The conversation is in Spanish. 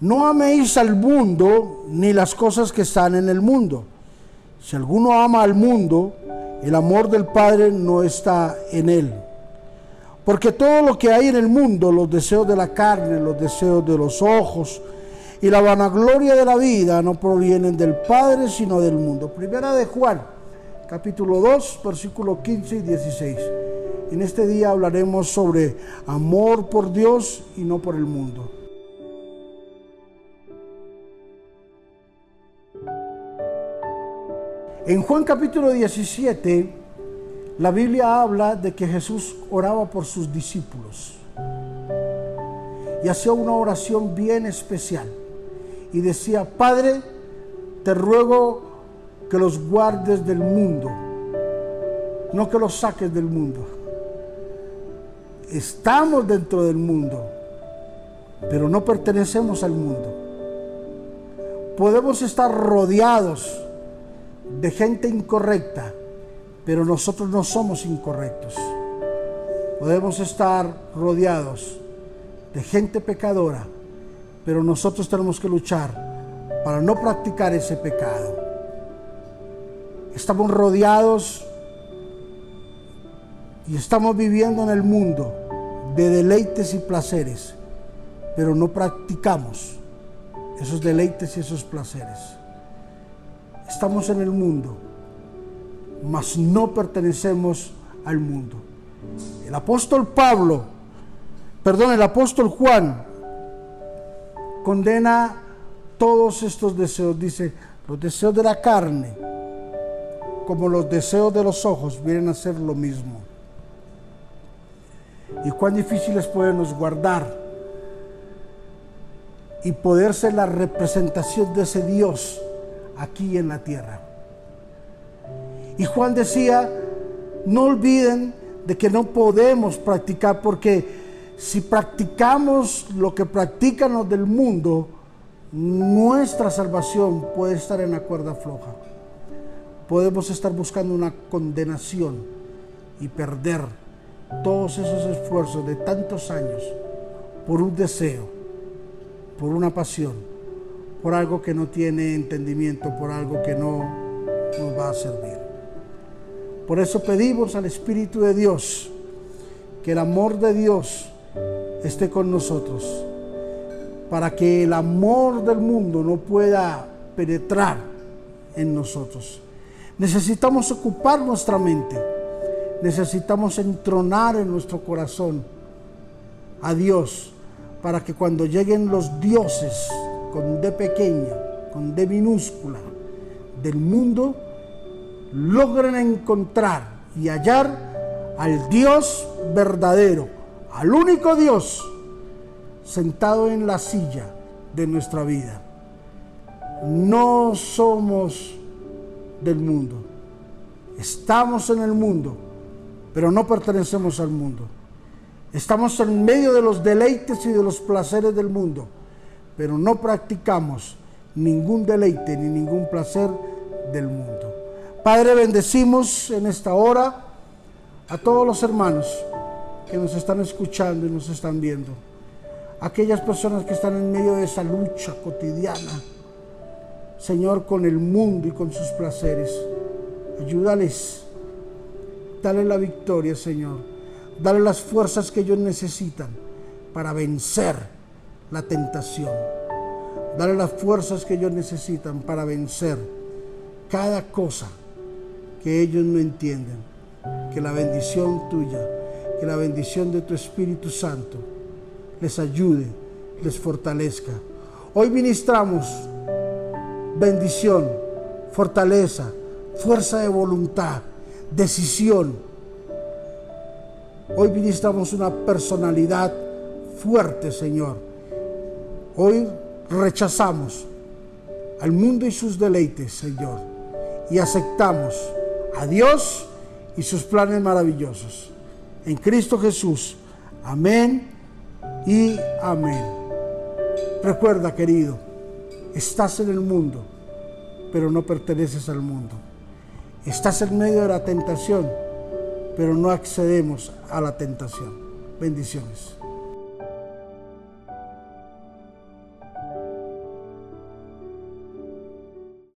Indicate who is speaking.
Speaker 1: no améis al mundo ni las cosas que están en el mundo. Si alguno ama al mundo, el amor del Padre no está en él. Porque todo lo que hay en el mundo, los deseos de la carne, los deseos de los ojos y la vanagloria de la vida, no provienen del Padre, sino del mundo. Primera de Juan, capítulo 2, versículo 15 y 16. En este día hablaremos sobre amor por Dios y no por el mundo. En Juan capítulo 17, la Biblia habla de que Jesús oraba por sus discípulos y hacía una oración bien especial y decía, Padre, te ruego que los guardes del mundo, no que los saques del mundo. Estamos dentro del mundo, pero no pertenecemos al mundo. Podemos estar rodeados de gente incorrecta, pero nosotros no somos incorrectos. Podemos estar rodeados de gente pecadora, pero nosotros tenemos que luchar para no practicar ese pecado. Estamos rodeados y estamos viviendo en el mundo de deleites y placeres, pero no practicamos esos deleites y esos placeres. Estamos en el mundo, mas no pertenecemos al mundo. El apóstol Pablo, perdón, el apóstol Juan condena todos estos deseos. Dice, los deseos de la carne, como los deseos de los ojos, vienen a ser lo mismo. Y cuán difícil es podernos guardar y poder ser la representación de ese Dios aquí en la tierra. Y Juan decía, no olviden de que no podemos practicar porque si practicamos lo que practican los del mundo, nuestra salvación puede estar en la cuerda floja. Podemos estar buscando una condenación y perder todos esos esfuerzos de tantos años por un deseo, por una pasión por algo que no tiene entendimiento, por algo que no nos va a servir. Por eso pedimos al Espíritu de Dios que el amor de Dios esté con nosotros, para que el amor del mundo no pueda penetrar en nosotros. Necesitamos ocupar nuestra mente, necesitamos entronar en nuestro corazón a Dios, para que cuando lleguen los dioses, con D pequeña, con D minúscula, del mundo, logren encontrar y hallar al Dios verdadero, al único Dios sentado en la silla de nuestra vida. No somos del mundo, estamos en el mundo, pero no pertenecemos al mundo. Estamos en medio de los deleites y de los placeres del mundo pero no practicamos ningún deleite ni ningún placer del mundo. Padre, bendecimos en esta hora a todos los hermanos que nos están escuchando y nos están viendo. Aquellas personas que están en medio de esa lucha cotidiana, Señor, con el mundo y con sus placeres. Ayúdales, dale la victoria, Señor. Dale las fuerzas que ellos necesitan para vencer la tentación. Dale las fuerzas que ellos necesitan para vencer cada cosa que ellos no entienden. Que la bendición tuya, que la bendición de tu Espíritu Santo les ayude, les fortalezca. Hoy ministramos bendición, fortaleza, fuerza de voluntad, decisión. Hoy ministramos una personalidad fuerte, Señor Hoy rechazamos al mundo y sus deleites, Señor, y aceptamos a Dios y sus planes maravillosos. En Cristo Jesús. Amén y amén. Recuerda, querido, estás en el mundo, pero no perteneces al mundo. Estás en medio de la tentación, pero no accedemos a la tentación. Bendiciones.